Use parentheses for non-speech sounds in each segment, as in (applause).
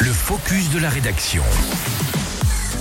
Le focus de la rédaction.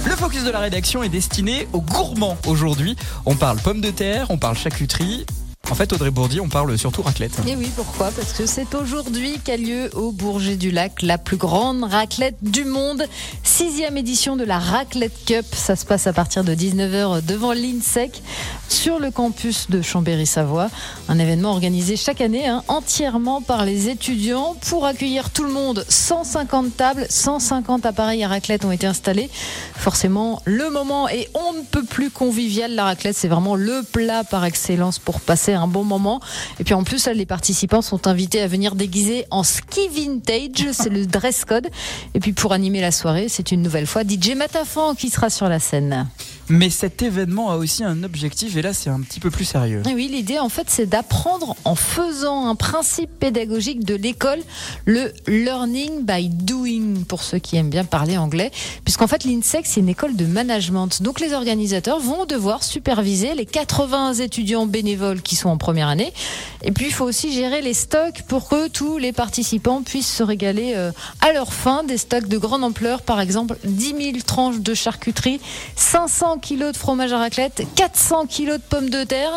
Le focus de la rédaction est destiné aux gourmands aujourd'hui. On parle pommes de terre, on parle charcuterie. En fait, Audrey Bourdi, on parle surtout raclette. Et oui, pourquoi? Parce que c'est aujourd'hui qu'a lieu au Bourget du Lac la plus grande raclette du monde. Sixième édition de la Raclette Cup. Ça se passe à partir de 19h devant l'INSEC sur le campus de Chambéry-Savoie. Un événement organisé chaque année hein, entièrement par les étudiants pour accueillir tout le monde. 150 tables, 150 appareils à raclette ont été installés. Forcément, le moment est on ne peut plus convivial. La raclette, c'est vraiment le plat par excellence pour passer un bon moment. Et puis en plus, les participants sont invités à venir déguiser en ski vintage. C'est le dress code. Et puis pour animer la soirée, c'est une nouvelle fois DJ Matafan qui sera sur la scène. Mais cet événement a aussi un objectif et là c'est un petit peu plus sérieux. Oui, l'idée en fait c'est d'apprendre en faisant un principe pédagogique de l'école, le learning by doing pour ceux qui aiment bien parler anglais, puisqu'en fait l'INSEC c'est une école de management. Donc les organisateurs vont devoir superviser les 80 étudiants bénévoles qui sont en première année. Et puis il faut aussi gérer les stocks pour que tous les participants puissent se régaler euh, à leur fin, des stocks de grande ampleur, par exemple 10 000 tranches de charcuterie, 500 kilos de fromage à raclette, 400 kilos de pommes de terre.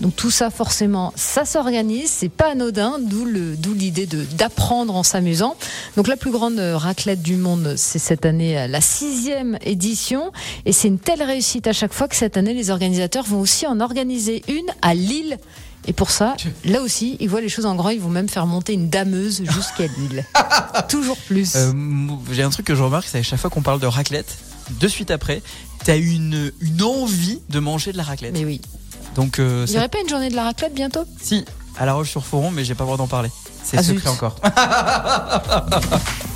Donc tout ça, forcément, ça s'organise, c'est pas anodin, d'où l'idée d'apprendre en s'amusant. Donc la plus grande raclette du monde, c'est cette année la sixième édition, et c'est une telle réussite à chaque fois que cette année, les organisateurs vont aussi en organiser une à Lille. Et pour ça, là aussi, ils voient les choses en grand. Ils vont même faire monter une dameuse jusqu'à Lille. (laughs) Toujours plus. Euh, J'ai un truc que je remarque, c'est à chaque fois qu'on parle de raclette, de suite après, t'as une, une envie de manger de la raclette. Mais oui. Donc, euh, Il n'y aurait pas une journée de la raclette bientôt? Si, à La Roche-sur-Foron, mais j'ai pas le droit d'en parler. C'est Ah, secret encore. (laughs)